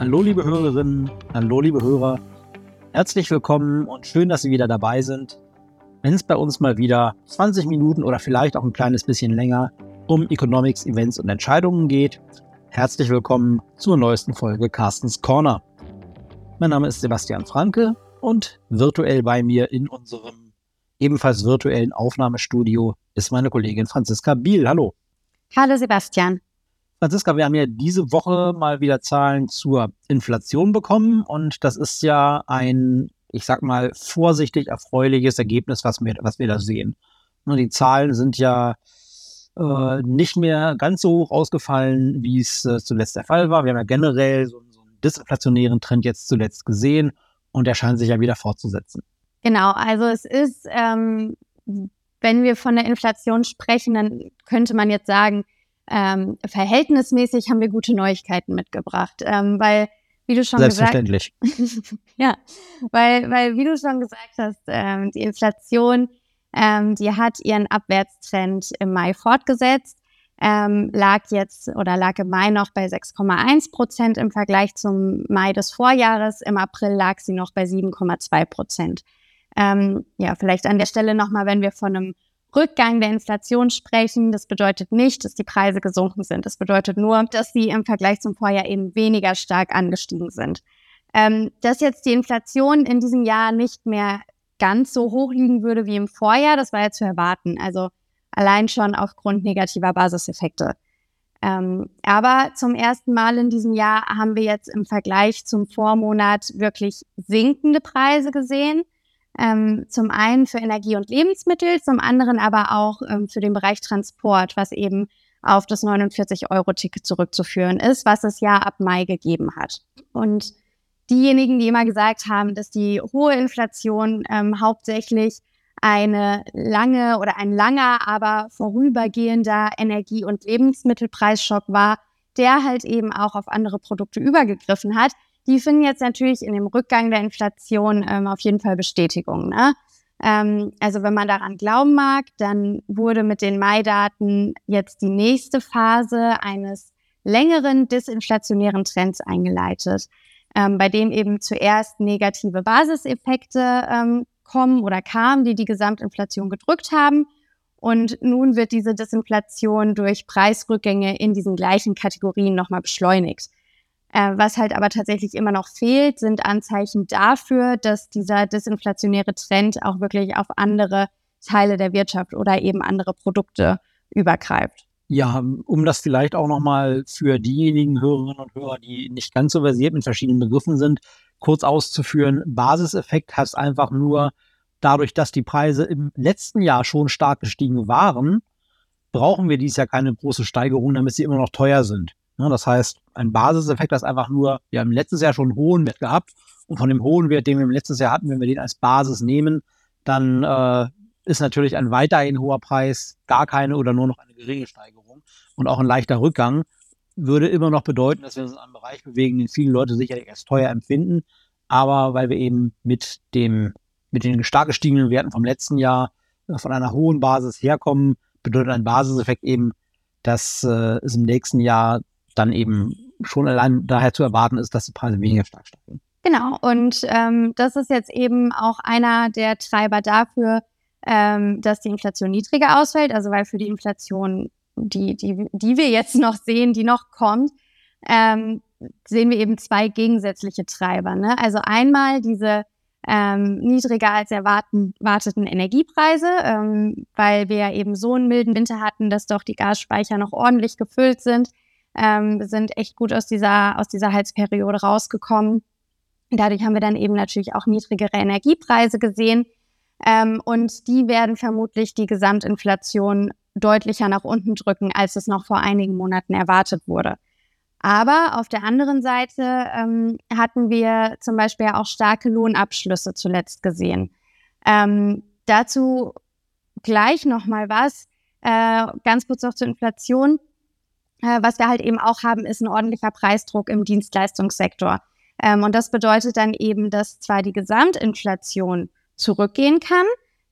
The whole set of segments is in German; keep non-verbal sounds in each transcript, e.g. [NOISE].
Hallo liebe Hörerinnen, hallo liebe Hörer. Herzlich willkommen und schön, dass Sie wieder dabei sind. Wenn es bei uns mal wieder 20 Minuten oder vielleicht auch ein kleines bisschen länger um Economics, Events und Entscheidungen geht, herzlich willkommen zur neuesten Folge Carstens Corner. Mein Name ist Sebastian Franke und virtuell bei mir in unserem ebenfalls virtuellen Aufnahmestudio ist meine Kollegin Franziska Biel. Hallo. Hallo Sebastian. Franziska, wir haben ja diese Woche mal wieder Zahlen zur Inflation bekommen und das ist ja ein, ich sag mal, vorsichtig erfreuliches Ergebnis, was wir, was wir da sehen. Die Zahlen sind ja äh, nicht mehr ganz so hoch ausgefallen, wie es äh, zuletzt der Fall war. Wir haben ja generell so, so einen disinflationären Trend jetzt zuletzt gesehen und der scheint sich ja wieder fortzusetzen. Genau, also es ist, ähm, wenn wir von der Inflation sprechen, dann könnte man jetzt sagen, ähm, verhältnismäßig haben wir gute Neuigkeiten mitgebracht, ähm, weil wie du schon Selbstverständlich. gesagt [LAUGHS] ja, weil, weil wie du schon gesagt hast, ähm, die Inflation, ähm, die hat ihren Abwärtstrend im Mai fortgesetzt, ähm, lag jetzt oder lag im Mai noch bei 6,1 Prozent im Vergleich zum Mai des Vorjahres. Im April lag sie noch bei 7,2 Prozent. Ähm, ja, vielleicht an der Stelle nochmal, wenn wir von einem Rückgang der Inflation sprechen. Das bedeutet nicht, dass die Preise gesunken sind. Das bedeutet nur, dass sie im Vergleich zum Vorjahr eben weniger stark angestiegen sind. Ähm, dass jetzt die Inflation in diesem Jahr nicht mehr ganz so hoch liegen würde wie im Vorjahr, das war ja zu erwarten. Also allein schon aufgrund negativer Basiseffekte. Ähm, aber zum ersten Mal in diesem Jahr haben wir jetzt im Vergleich zum Vormonat wirklich sinkende Preise gesehen. Ähm, zum einen für Energie und Lebensmittel, zum anderen aber auch ähm, für den Bereich Transport, was eben auf das 49-Euro-Ticket zurückzuführen ist, was es ja ab Mai gegeben hat. Und diejenigen, die immer gesagt haben, dass die hohe Inflation ähm, hauptsächlich eine lange oder ein langer, aber vorübergehender Energie- und Lebensmittelpreisschock war, der halt eben auch auf andere Produkte übergegriffen hat, die finden jetzt natürlich in dem Rückgang der Inflation ähm, auf jeden Fall Bestätigung. Ne? Ähm, also wenn man daran glauben mag, dann wurde mit den Mai-Daten jetzt die nächste Phase eines längeren disinflationären Trends eingeleitet, ähm, bei dem eben zuerst negative Basiseffekte ähm, kommen oder kamen, die die Gesamtinflation gedrückt haben. Und nun wird diese Disinflation durch Preisrückgänge in diesen gleichen Kategorien nochmal beschleunigt. Äh, was halt aber tatsächlich immer noch fehlt, sind Anzeichen dafür, dass dieser disinflationäre Trend auch wirklich auf andere Teile der Wirtschaft oder eben andere Produkte übergreift. Ja, um das vielleicht auch nochmal für diejenigen Hörerinnen und Hörer, die nicht ganz so versiert mit verschiedenen Begriffen sind, kurz auszuführen. Basiseffekt heißt einfach nur, dadurch, dass die Preise im letzten Jahr schon stark gestiegen waren, brauchen wir dieses Jahr keine große Steigerung, damit sie immer noch teuer sind. Ne, das heißt, ein Basiseffekt ist einfach nur, wir haben letztes Jahr schon einen hohen Wert gehabt und von dem hohen Wert, den wir im letzten Jahr hatten, wenn wir den als Basis nehmen, dann äh, ist natürlich ein weiterhin hoher Preis gar keine oder nur noch eine geringe Steigerung und auch ein leichter Rückgang würde immer noch bedeuten, dass wir uns in einem Bereich bewegen, den viele Leute sicherlich als teuer empfinden, aber weil wir eben mit dem mit den stark gestiegenen Werten vom letzten Jahr äh, von einer hohen Basis herkommen, bedeutet ein Basiseffekt eben, dass äh, es im nächsten Jahr dann eben schon allein daher zu erwarten ist, dass die Preise weniger stark steigen. Genau, und ähm, das ist jetzt eben auch einer der Treiber dafür, ähm, dass die Inflation niedriger ausfällt. Also weil für die Inflation, die, die, die wir jetzt noch sehen, die noch kommt, ähm, sehen wir eben zwei gegensätzliche Treiber. Ne? Also einmal diese ähm, niedriger als erwarteten Energiepreise, ähm, weil wir ja eben so einen milden Winter hatten, dass doch die Gasspeicher noch ordentlich gefüllt sind ähm, sind echt gut aus dieser, aus dieser Heizperiode rausgekommen. Dadurch haben wir dann eben natürlich auch niedrigere Energiepreise gesehen. Ähm, und die werden vermutlich die Gesamtinflation deutlicher nach unten drücken, als es noch vor einigen Monaten erwartet wurde. Aber auf der anderen Seite ähm, hatten wir zum Beispiel auch starke Lohnabschlüsse zuletzt gesehen. Ähm, dazu gleich noch mal was, äh, ganz kurz noch zur Inflation. Äh, was wir halt eben auch haben, ist ein ordentlicher Preisdruck im Dienstleistungssektor. Ähm, und das bedeutet dann eben, dass zwar die Gesamtinflation zurückgehen kann,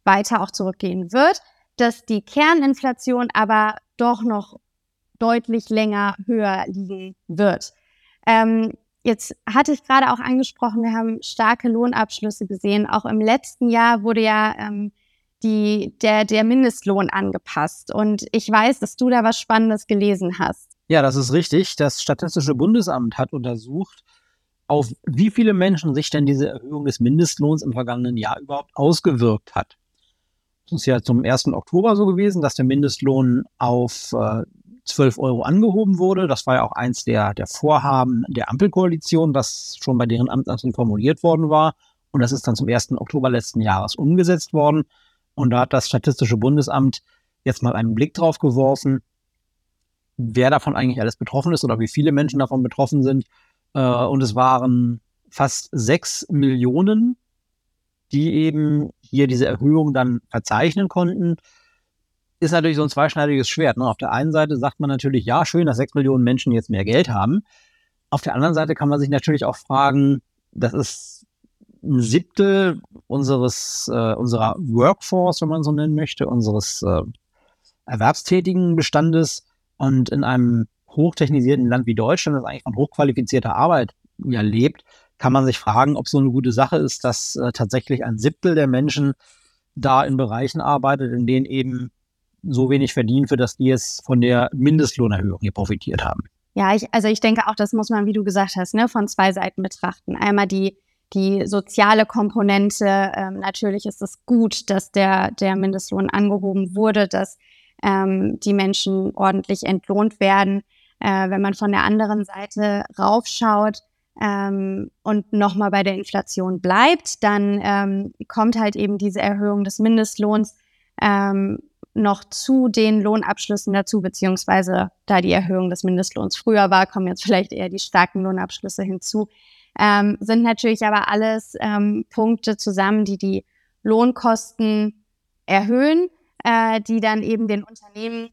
weiter auch zurückgehen wird, dass die Kerninflation aber doch noch deutlich länger höher liegen wird. Ähm, Jetzt hatte ich gerade auch angesprochen, wir haben starke Lohnabschlüsse gesehen. Auch im letzten Jahr wurde ja ähm, die, der, der Mindestlohn angepasst. Und ich weiß, dass du da was Spannendes gelesen hast. Ja, das ist richtig. Das Statistische Bundesamt hat untersucht, auf wie viele Menschen sich denn diese Erhöhung des Mindestlohns im vergangenen Jahr überhaupt ausgewirkt hat. Es ist ja zum 1. Oktober so gewesen, dass der Mindestlohn auf äh, 12 Euro angehoben wurde. Das war ja auch eins der, der Vorhaben der Ampelkoalition, das schon bei deren Amtsantritt formuliert worden war. Und das ist dann zum 1. Oktober letzten Jahres umgesetzt worden. Und da hat das Statistische Bundesamt jetzt mal einen Blick drauf geworfen, wer davon eigentlich alles betroffen ist oder wie viele Menschen davon betroffen sind. Äh, und es waren fast sechs Millionen, die eben hier diese Erhöhung dann verzeichnen konnten. Ist natürlich so ein zweischneidiges Schwert. Ne? Auf der einen Seite sagt man natürlich, ja, schön, dass sechs Millionen Menschen jetzt mehr Geld haben. Auf der anderen Seite kann man sich natürlich auch fragen, das ist ein Siebtel unseres, äh, unserer Workforce, wenn man so nennen möchte, unseres äh, erwerbstätigen Bestandes. Und in einem hochtechnisierten Land wie Deutschland, das eigentlich von hochqualifizierter Arbeit ja lebt, kann man sich fragen, ob so eine gute Sache ist, dass äh, tatsächlich ein Siebtel der Menschen da in Bereichen arbeitet, in denen eben so wenig verdienen, für das die jetzt von der Mindestlohnerhöhung hier profitiert haben. Ja, ich, also ich denke auch, das muss man, wie du gesagt hast, ne, von zwei Seiten betrachten. Einmal die, die soziale Komponente. Ähm, natürlich ist es gut, dass der, der Mindestlohn angehoben wurde, dass ähm, die Menschen ordentlich entlohnt werden. Äh, wenn man von der anderen Seite raufschaut ähm, und nochmal bei der Inflation bleibt, dann ähm, kommt halt eben diese Erhöhung des Mindestlohns ähm, noch zu den Lohnabschlüssen dazu, beziehungsweise da die Erhöhung des Mindestlohns früher war, kommen jetzt vielleicht eher die starken Lohnabschlüsse hinzu. Ähm, sind natürlich aber alles ähm, Punkte zusammen, die die Lohnkosten erhöhen, äh, die dann eben den Unternehmen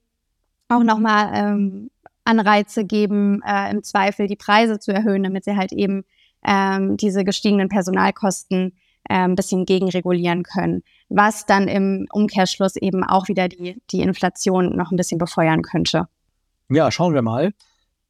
auch nochmal ähm, Anreize geben, äh, im Zweifel die Preise zu erhöhen, damit sie halt eben ähm, diese gestiegenen Personalkosten ein bisschen gegenregulieren können, was dann im Umkehrschluss eben auch wieder die, die Inflation noch ein bisschen befeuern könnte. Ja, schauen wir mal.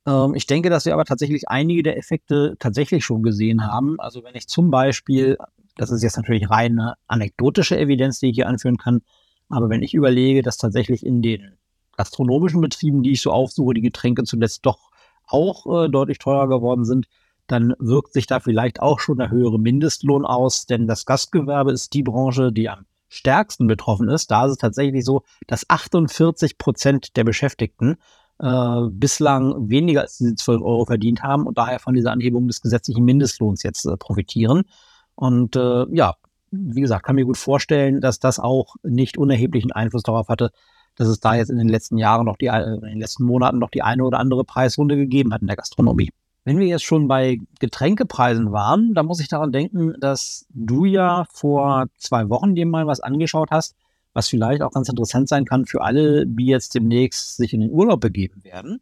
Ähm, ich denke, dass wir aber tatsächlich einige der Effekte tatsächlich schon gesehen haben. Also wenn ich zum Beispiel, das ist jetzt natürlich reine anekdotische Evidenz, die ich hier anführen kann, aber wenn ich überlege, dass tatsächlich in den gastronomischen Betrieben, die ich so aufsuche, die Getränke zuletzt doch auch äh, deutlich teurer geworden sind, dann wirkt sich da vielleicht auch schon der höhere Mindestlohn aus, denn das Gastgewerbe ist die Branche, die am stärksten betroffen ist. Da ist es tatsächlich so, dass 48 Prozent der Beschäftigten äh, bislang weniger als diese 12 Euro verdient haben und daher von dieser Anhebung des gesetzlichen Mindestlohns jetzt äh, profitieren. Und äh, ja, wie gesagt, kann mir gut vorstellen, dass das auch nicht unerheblichen Einfluss darauf hatte, dass es da jetzt in den letzten Jahren noch die, äh, in den letzten Monaten noch die eine oder andere Preisrunde gegeben hat in der Gastronomie. Wenn wir jetzt schon bei Getränkepreisen waren, da muss ich daran denken, dass du ja vor zwei Wochen dir mal was angeschaut hast, was vielleicht auch ganz interessant sein kann für alle, die jetzt demnächst sich in den Urlaub begeben werden.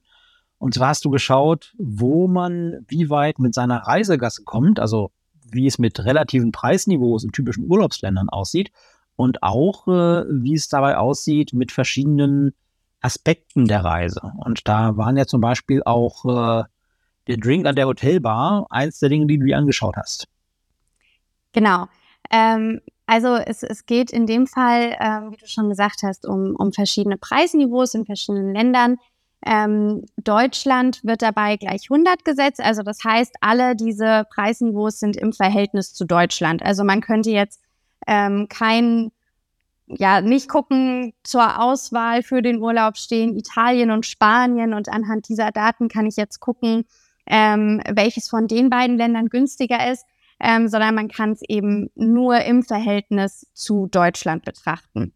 Und zwar hast du geschaut, wo man wie weit mit seiner Reisegasse kommt, also wie es mit relativen Preisniveaus in typischen Urlaubsländern aussieht und auch, äh, wie es dabei aussieht mit verschiedenen Aspekten der Reise. Und da waren ja zum Beispiel auch äh, der Drink an der Hotelbar eins der Dinge, die du dir angeschaut hast. Genau. Ähm, also es, es geht in dem Fall, ähm, wie du schon gesagt hast, um, um verschiedene Preisniveaus in verschiedenen Ländern. Ähm, Deutschland wird dabei gleich 100 gesetzt. Also das heißt, alle diese Preisniveaus sind im Verhältnis zu Deutschland. Also man könnte jetzt ähm, kein, ja, nicht gucken zur Auswahl für den Urlaub stehen Italien und Spanien und anhand dieser Daten kann ich jetzt gucken, ähm, welches von den beiden Ländern günstiger ist, ähm, sondern man kann es eben nur im Verhältnis zu Deutschland betrachten.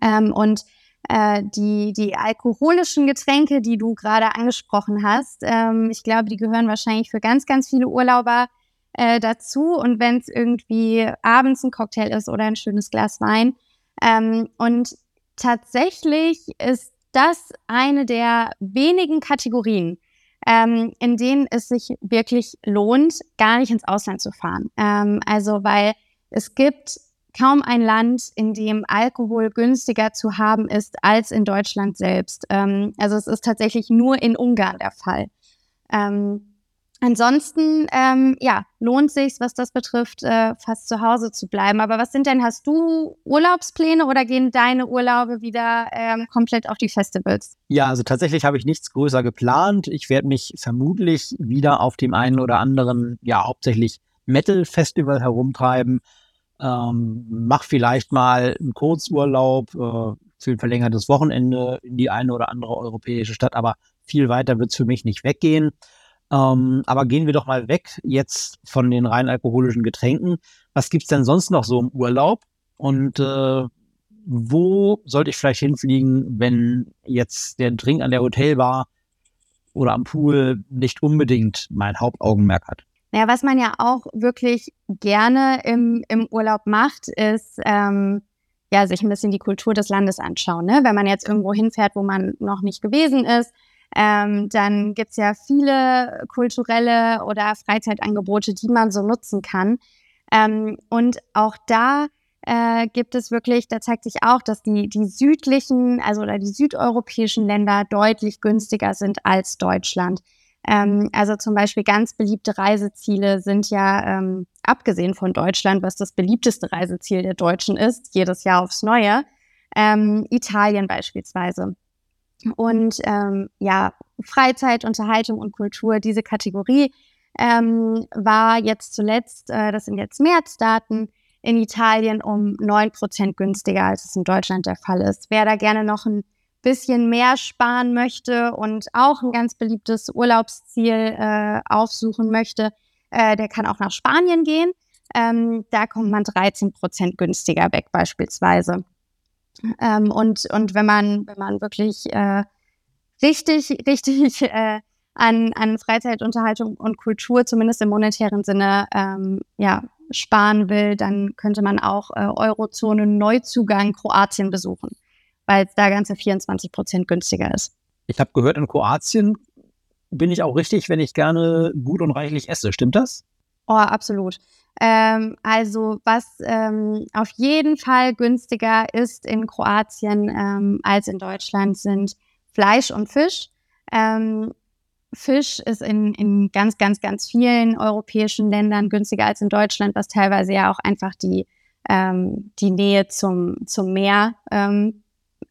Ähm, und äh, die, die alkoholischen Getränke, die du gerade angesprochen hast, ähm, ich glaube, die gehören wahrscheinlich für ganz, ganz viele Urlauber äh, dazu. Und wenn es irgendwie abends ein Cocktail ist oder ein schönes Glas Wein. Ähm, und tatsächlich ist das eine der wenigen Kategorien, ähm, in denen es sich wirklich lohnt, gar nicht ins Ausland zu fahren. Ähm, also weil es gibt kaum ein Land, in dem Alkohol günstiger zu haben ist als in Deutschland selbst. Ähm, also es ist tatsächlich nur in Ungarn der Fall. Ähm, Ansonsten, ähm, ja, lohnt sich, was das betrifft, äh, fast zu Hause zu bleiben. Aber was sind denn, hast du Urlaubspläne oder gehen deine Urlaube wieder ähm, komplett auf die Festivals? Ja, also tatsächlich habe ich nichts größer geplant. Ich werde mich vermutlich wieder auf dem einen oder anderen, ja, hauptsächlich Metal-Festival herumtreiben. Ähm, mach vielleicht mal einen Kurzurlaub äh, für ein verlängertes Wochenende in die eine oder andere europäische Stadt, aber viel weiter wird es für mich nicht weggehen. Ähm, aber gehen wir doch mal weg jetzt von den rein alkoholischen Getränken. Was gibt's denn sonst noch so im Urlaub? Und äh, wo sollte ich vielleicht hinfliegen, wenn jetzt der Drink an der Hotelbar oder am Pool nicht unbedingt mein Hauptaugenmerk hat? Naja, was man ja auch wirklich gerne im, im Urlaub macht, ist ähm, ja sich ein bisschen die Kultur des Landes anschauen. Ne? Wenn man jetzt irgendwo hinfährt, wo man noch nicht gewesen ist, ähm, dann gibt's ja viele kulturelle oder Freizeitangebote, die man so nutzen kann. Ähm, und auch da äh, gibt es wirklich, da zeigt sich auch, dass die, die südlichen, also oder die südeuropäischen Länder deutlich günstiger sind als Deutschland. Ähm, also zum Beispiel ganz beliebte Reiseziele sind ja, ähm, abgesehen von Deutschland, was das beliebteste Reiseziel der Deutschen ist, jedes Jahr aufs Neue, ähm, Italien beispielsweise. Und ähm, ja, Freizeit, Unterhaltung und Kultur, diese Kategorie ähm, war jetzt zuletzt, äh, das sind jetzt Märzdaten, in Italien um neun Prozent günstiger, als es in Deutschland der Fall ist. Wer da gerne noch ein bisschen mehr sparen möchte und auch ein ganz beliebtes Urlaubsziel äh, aufsuchen möchte, äh, der kann auch nach Spanien gehen. Ähm, da kommt man 13 Prozent günstiger weg beispielsweise. Ähm, und, und wenn man, wenn man wirklich äh, richtig, [LAUGHS] richtig äh, an, an Freizeitunterhaltung und Kultur, zumindest im monetären Sinne, ähm, ja, sparen will, dann könnte man auch äh, Eurozone Neuzugang Kroatien besuchen, weil es da ganze 24 Prozent günstiger ist. Ich habe gehört, in Kroatien bin ich auch richtig, wenn ich gerne gut und reichlich esse. Stimmt das? Oh, absolut. Ähm, also was ähm, auf jeden Fall günstiger ist in Kroatien ähm, als in Deutschland sind Fleisch und Fisch. Ähm, Fisch ist in, in ganz, ganz, ganz vielen europäischen Ländern günstiger als in Deutschland, was teilweise ja auch einfach die, ähm, die Nähe zum, zum Meer ähm,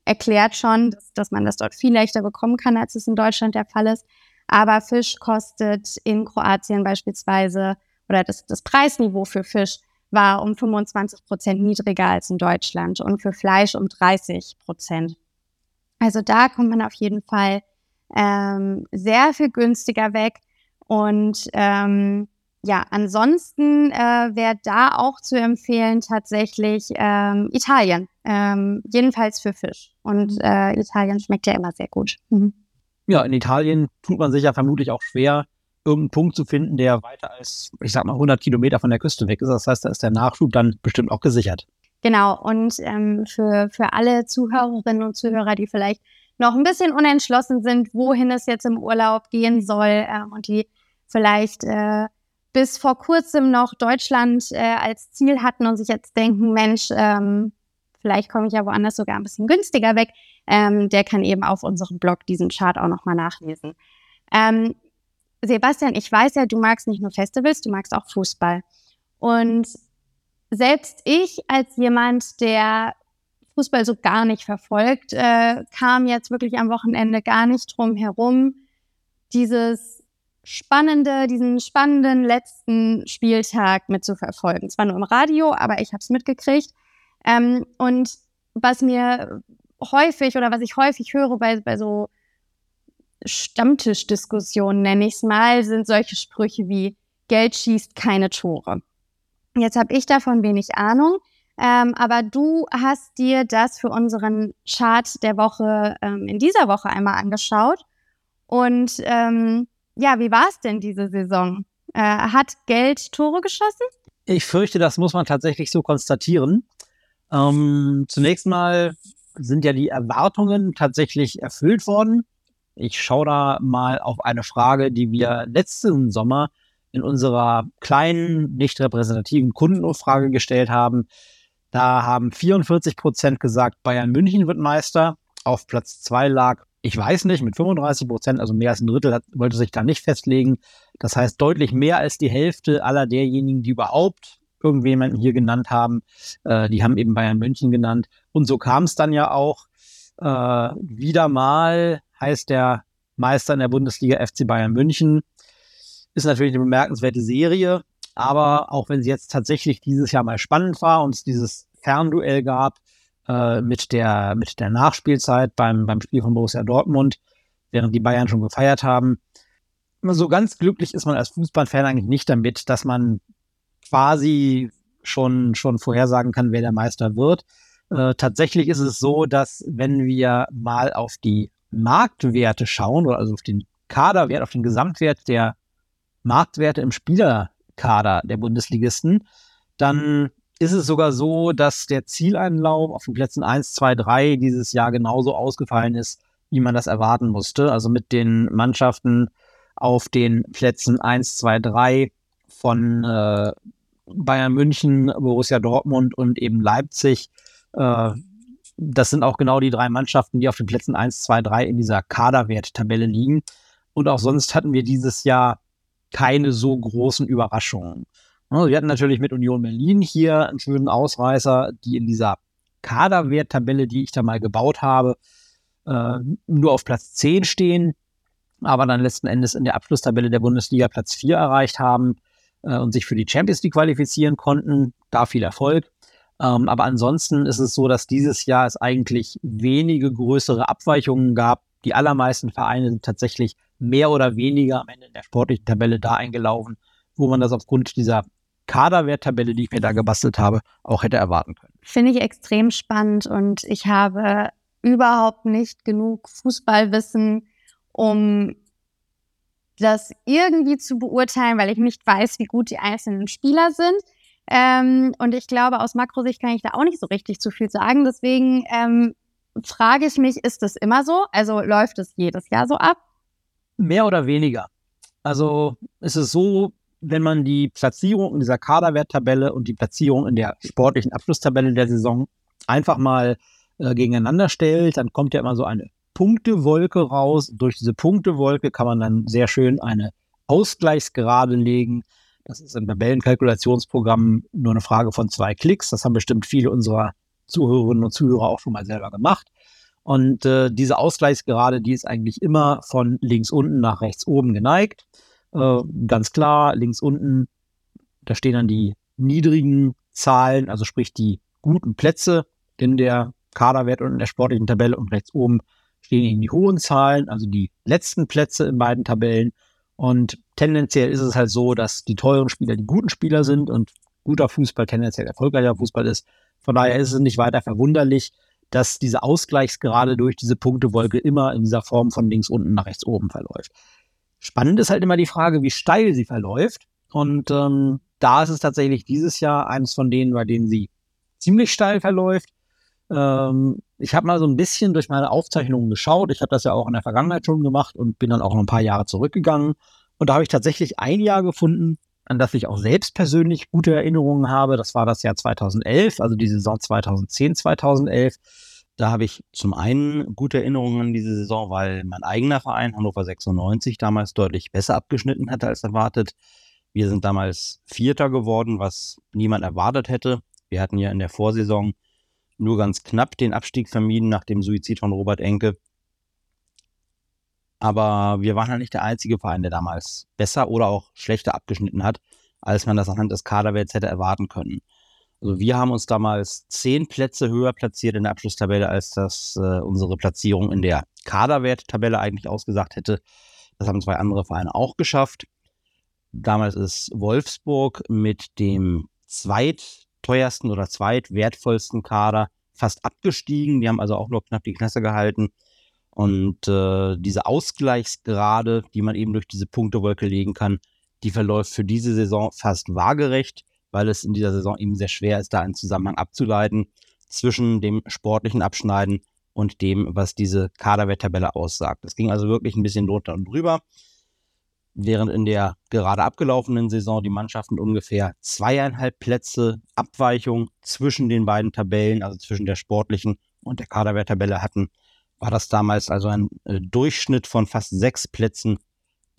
erklärt schon, dass, dass man das dort viel leichter bekommen kann, als es in Deutschland der Fall ist. Aber Fisch kostet in Kroatien beispielsweise oder das, das Preisniveau für Fisch war um 25 Prozent niedriger als in Deutschland und für Fleisch um 30 Prozent. Also da kommt man auf jeden Fall ähm, sehr viel günstiger weg. Und ähm, ja, ansonsten äh, wäre da auch zu empfehlen tatsächlich ähm, Italien, ähm, jedenfalls für Fisch. Und mhm. äh, Italien schmeckt ja immer sehr gut. Mhm. Ja, in Italien tut man sich ja vermutlich auch schwer, irgendeinen Punkt zu finden, der weiter als, ich sag mal, 100 Kilometer von der Küste weg ist. Das heißt, da ist der Nachschub dann bestimmt auch gesichert. Genau. Und ähm, für, für alle Zuhörerinnen und Zuhörer, die vielleicht noch ein bisschen unentschlossen sind, wohin es jetzt im Urlaub gehen soll äh, und die vielleicht äh, bis vor kurzem noch Deutschland äh, als Ziel hatten und sich jetzt denken, Mensch, ähm, vielleicht komme ich ja woanders sogar ein bisschen günstiger weg, ähm, der kann eben auf unserem Blog diesen Chart auch nochmal nachlesen. Ähm, Sebastian, ich weiß ja, du magst nicht nur Festivals, du magst auch Fußball. Und selbst ich als jemand, der Fußball so gar nicht verfolgt, äh, kam jetzt wirklich am Wochenende gar nicht drum herum, dieses spannende, diesen spannenden letzten Spieltag mitzuverfolgen. Zwar nur im Radio, aber ich habe es mitgekriegt. Ähm, und was mir häufig oder was ich häufig höre bei, bei so Stammtischdiskussionen, nenne ich es mal, sind solche Sprüche wie Geld schießt keine Tore. Jetzt habe ich davon wenig Ahnung, ähm, aber du hast dir das für unseren Chart der Woche ähm, in dieser Woche einmal angeschaut. Und ähm, ja, wie war es denn diese Saison? Äh, hat Geld Tore geschossen? Ich fürchte, das muss man tatsächlich so konstatieren. Ähm, zunächst mal sind ja die Erwartungen tatsächlich erfüllt worden. Ich schaue da mal auf eine Frage, die wir letzten Sommer in unserer kleinen, nicht repräsentativen Kundenumfrage gestellt haben. Da haben 44 Prozent gesagt, Bayern München wird Meister. Auf Platz zwei lag, ich weiß nicht, mit 35 Prozent, also mehr als ein Drittel, hat, wollte sich da nicht festlegen, Das heißt, deutlich mehr als die Hälfte aller derjenigen, die überhaupt irgendjemanden hier genannt haben, äh, die haben eben Bayern München genannt. Und so kam es dann ja auch. Äh, wieder mal heißt der Meister in der Bundesliga FC Bayern München. Ist natürlich eine bemerkenswerte Serie, aber auch wenn sie jetzt tatsächlich dieses Jahr mal spannend war und es dieses Fernduell gab äh, mit, der, mit der Nachspielzeit beim, beim Spiel von Borussia Dortmund, während die Bayern schon gefeiert haben. So ganz glücklich ist man als Fußballfan eigentlich nicht damit, dass man quasi schon, schon vorhersagen kann, wer der Meister wird. Äh, tatsächlich ist es so, dass wenn wir mal auf die Marktwerte schauen, oder also auf den Kaderwert, auf den Gesamtwert der Marktwerte im Spielerkader der Bundesligisten, dann ist es sogar so, dass der Zieleinlauf auf den Plätzen 1, 2, 3 dieses Jahr genauso ausgefallen ist, wie man das erwarten musste. Also mit den Mannschaften auf den Plätzen 1, 2, 3 von äh, Bayern München, Borussia Dortmund und eben Leipzig. Äh, das sind auch genau die drei Mannschaften, die auf den Plätzen 1, 2, 3 in dieser Kaderwerttabelle liegen. Und auch sonst hatten wir dieses Jahr keine so großen Überraschungen. Wir hatten natürlich mit Union Berlin hier einen schönen Ausreißer, die in dieser Kaderwerttabelle, die ich da mal gebaut habe, äh, nur auf Platz 10 stehen, aber dann letzten Endes in der Abschlusstabelle der Bundesliga Platz 4 erreicht haben äh, und sich für die Champions League qualifizieren konnten. Da viel Erfolg. Ähm, aber ansonsten ist es so, dass dieses Jahr es eigentlich wenige größere Abweichungen gab. Die allermeisten Vereine sind tatsächlich mehr oder weniger am Ende in der sportlichen Tabelle da eingelaufen, wo man das aufgrund dieser Kaderwerttabelle, die ich mir da gebastelt habe, auch hätte erwarten können. Finde ich extrem spannend und ich habe überhaupt nicht genug Fußballwissen, um das irgendwie zu beurteilen, weil ich nicht weiß, wie gut die einzelnen Spieler sind. Ähm, und ich glaube, aus Makrosicht kann ich da auch nicht so richtig zu viel sagen. Deswegen ähm, frage ich mich, ist das immer so? Also läuft es jedes Jahr so ab? Mehr oder weniger. Also ist es so, wenn man die Platzierung in dieser Kaderwerttabelle und die Platzierung in der sportlichen Abschlusstabelle der Saison einfach mal äh, gegeneinander stellt, dann kommt ja immer so eine Punktewolke raus. Durch diese Punktewolke kann man dann sehr schön eine Ausgleichsgerade legen. Das ist im Tabellenkalkulationsprogramm nur eine Frage von zwei Klicks. Das haben bestimmt viele unserer Zuhörerinnen und Zuhörer auch schon mal selber gemacht. Und äh, diese Ausgleichsgerade, die ist eigentlich immer von links unten nach rechts oben geneigt. Äh, ganz klar, links unten, da stehen dann die niedrigen Zahlen, also sprich die guten Plätze in der Kaderwert und in der sportlichen Tabelle und rechts oben stehen eben die hohen Zahlen, also die letzten Plätze in beiden Tabellen. Und tendenziell ist es halt so, dass die teuren Spieler die guten Spieler sind und guter Fußball tendenziell erfolgreicher Fußball ist. Von daher ist es nicht weiter verwunderlich, dass diese Ausgleichsgerade durch diese Punktewolke immer in dieser Form von links unten nach rechts oben verläuft. Spannend ist halt immer die Frage, wie steil sie verläuft. Und ähm, da ist es tatsächlich dieses Jahr eines von denen, bei denen sie ziemlich steil verläuft. Ähm, ich habe mal so ein bisschen durch meine Aufzeichnungen geschaut. Ich habe das ja auch in der Vergangenheit schon gemacht und bin dann auch noch ein paar Jahre zurückgegangen. Und da habe ich tatsächlich ein Jahr gefunden, an das ich auch selbst persönlich gute Erinnerungen habe. Das war das Jahr 2011, also die Saison 2010, 2011. Da habe ich zum einen gute Erinnerungen an diese Saison, weil mein eigener Verein Hannover 96 damals deutlich besser abgeschnitten hatte als erwartet. Wir sind damals Vierter geworden, was niemand erwartet hätte. Wir hatten ja in der Vorsaison nur ganz knapp den Abstieg vermieden nach dem Suizid von Robert Enke. Aber wir waren halt nicht der einzige Verein, der damals besser oder auch schlechter abgeschnitten hat, als man das anhand des Kaderwerts hätte erwarten können. Also wir haben uns damals zehn Plätze höher platziert in der Abschlusstabelle, als das äh, unsere Platzierung in der Kaderwerttabelle eigentlich ausgesagt hätte. Das haben zwei andere Vereine auch geschafft. Damals ist Wolfsburg mit dem zweitteuersten oder zweitwertvollsten Kader fast abgestiegen. Die haben also auch nur knapp die Klasse gehalten. Und äh, diese Ausgleichsgrade, die man eben durch diese Punktewolke legen kann, die verläuft für diese Saison fast waagerecht weil es in dieser Saison eben sehr schwer ist, da einen Zusammenhang abzuleiten zwischen dem sportlichen Abschneiden und dem, was diese Kaderwerttabelle aussagt. Es ging also wirklich ein bisschen drunter und drüber. Während in der gerade abgelaufenen Saison die Mannschaften ungefähr zweieinhalb Plätze Abweichung zwischen den beiden Tabellen, also zwischen der sportlichen und der Kaderwerttabelle hatten, war das damals also ein äh, Durchschnitt von fast sechs Plätzen,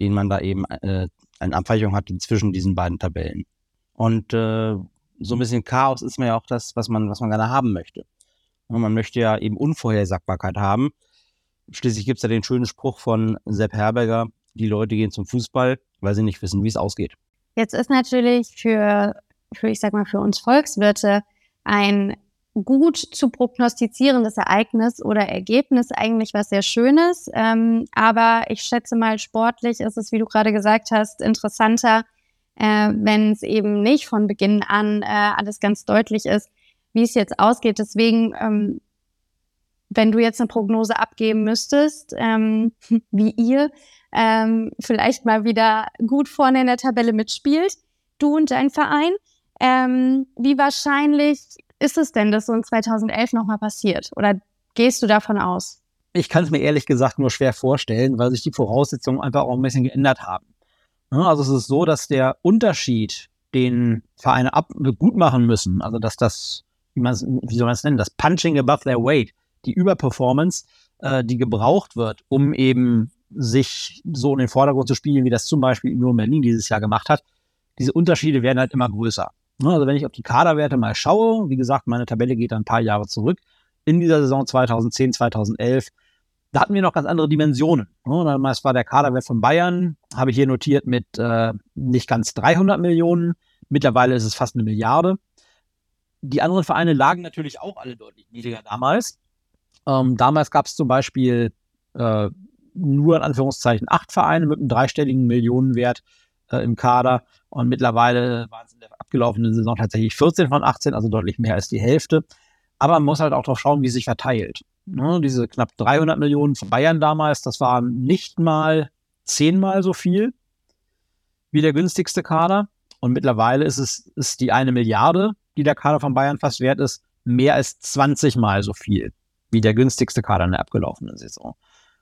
den man da eben äh, eine Abweichung hat zwischen diesen beiden Tabellen. Und äh, so ein bisschen Chaos ist mir ja auch das, was man, was man gerne haben möchte. Und man möchte ja eben Unvorhersagbarkeit haben. Schließlich gibt es ja den schönen Spruch von Sepp Herberger, die Leute gehen zum Fußball, weil sie nicht wissen, wie es ausgeht. Jetzt ist natürlich für, für, ich sag mal, für uns Volkswirte ein gut zu prognostizierendes Ereignis oder Ergebnis eigentlich was sehr Schönes. Ähm, aber ich schätze mal, sportlich ist es, wie du gerade gesagt hast, interessanter, äh, wenn es eben nicht von Beginn an äh, alles ganz deutlich ist, wie es jetzt ausgeht. Deswegen, ähm, wenn du jetzt eine Prognose abgeben müsstest, ähm, [LAUGHS] wie ihr ähm, vielleicht mal wieder gut vorne in der Tabelle mitspielt, du und dein Verein, ähm, wie wahrscheinlich ist es denn, dass so in 2011 nochmal passiert? Oder gehst du davon aus? Ich kann es mir ehrlich gesagt nur schwer vorstellen, weil sich die Voraussetzungen einfach auch ein bisschen geändert haben. Also es ist so, dass der Unterschied, den Vereine ab gut machen müssen, also dass das, wie, wie soll man es nennen, das Punching above their weight, die Überperformance, äh, die gebraucht wird, um eben sich so in den Vordergrund zu spielen, wie das zum Beispiel Union Berlin dieses Jahr gemacht hat, diese Unterschiede werden halt immer größer. Ne, also wenn ich auf die Kaderwerte mal schaue, wie gesagt, meine Tabelle geht ein paar Jahre zurück, in dieser Saison 2010, 2011, da hatten wir noch ganz andere Dimensionen. Ne, damals war der Kaderwert von Bayern, habe ich hier notiert, mit äh, nicht ganz 300 Millionen. Mittlerweile ist es fast eine Milliarde. Die anderen Vereine lagen natürlich auch alle deutlich niedriger damals. Ähm, damals gab es zum Beispiel äh, nur in Anführungszeichen acht Vereine mit einem dreistelligen Millionenwert äh, im Kader. Und mittlerweile waren es in der abgelaufenen Saison tatsächlich 14 von 18, also deutlich mehr als die Hälfte. Aber man muss halt auch drauf schauen, wie sich verteilt. Ne, diese knapp 300 Millionen von Bayern damals, das waren nicht mal zehnmal so viel wie der günstigste Kader. Und mittlerweile ist es ist die eine Milliarde, die der Kader von Bayern fast wert ist, mehr als 20 Mal so viel wie der günstigste Kader in der abgelaufenen Saison.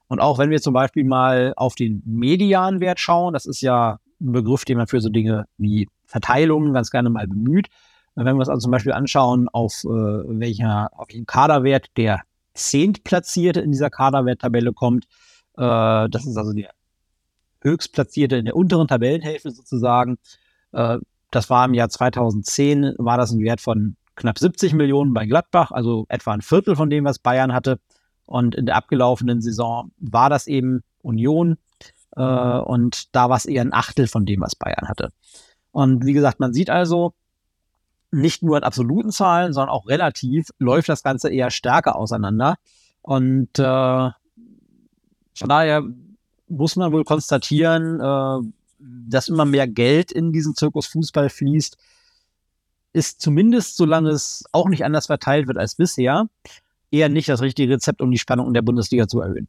Und auch wenn wir zum Beispiel mal auf den Medianwert schauen, das ist ja ein Begriff, den man für so Dinge wie Verteilungen ganz gerne mal bemüht. Wenn wir uns also zum Beispiel anschauen, auf, äh, welcher, auf welchen Kaderwert der Zehntplatzierte in dieser Kaderwerttabelle kommt, äh, das ist also der Höchstplatzierte in der unteren Tabellenhälfte sozusagen. Äh, das war im Jahr 2010, war das ein Wert von knapp 70 Millionen bei Gladbach, also etwa ein Viertel von dem, was Bayern hatte. Und in der abgelaufenen Saison war das eben Union. Äh, und da war es eher ein Achtel von dem, was Bayern hatte. Und wie gesagt, man sieht also, nicht nur in absoluten Zahlen, sondern auch relativ läuft das Ganze eher stärker auseinander. Und äh, von daher muss man wohl konstatieren, äh, dass immer mehr Geld in diesen Zirkus Fußball fließt, ist zumindest, solange es auch nicht anders verteilt wird als bisher, eher nicht das richtige Rezept, um die Spannung in der Bundesliga zu erhöhen.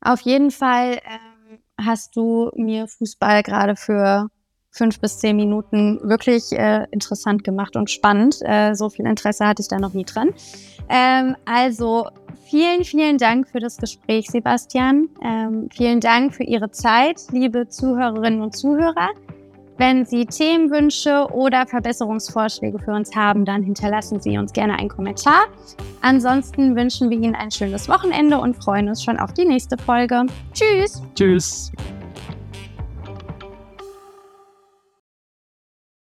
Auf jeden Fall ähm, hast du mir Fußball gerade für fünf bis zehn Minuten wirklich äh, interessant gemacht und spannend. Äh, so viel Interesse hatte ich da noch nie dran. Ähm, also vielen, vielen Dank für das Gespräch, Sebastian. Ähm, vielen Dank für Ihre Zeit, liebe Zuhörerinnen und Zuhörer. Wenn Sie Themenwünsche oder Verbesserungsvorschläge für uns haben, dann hinterlassen Sie uns gerne einen Kommentar. Ansonsten wünschen wir Ihnen ein schönes Wochenende und freuen uns schon auf die nächste Folge. Tschüss. Tschüss.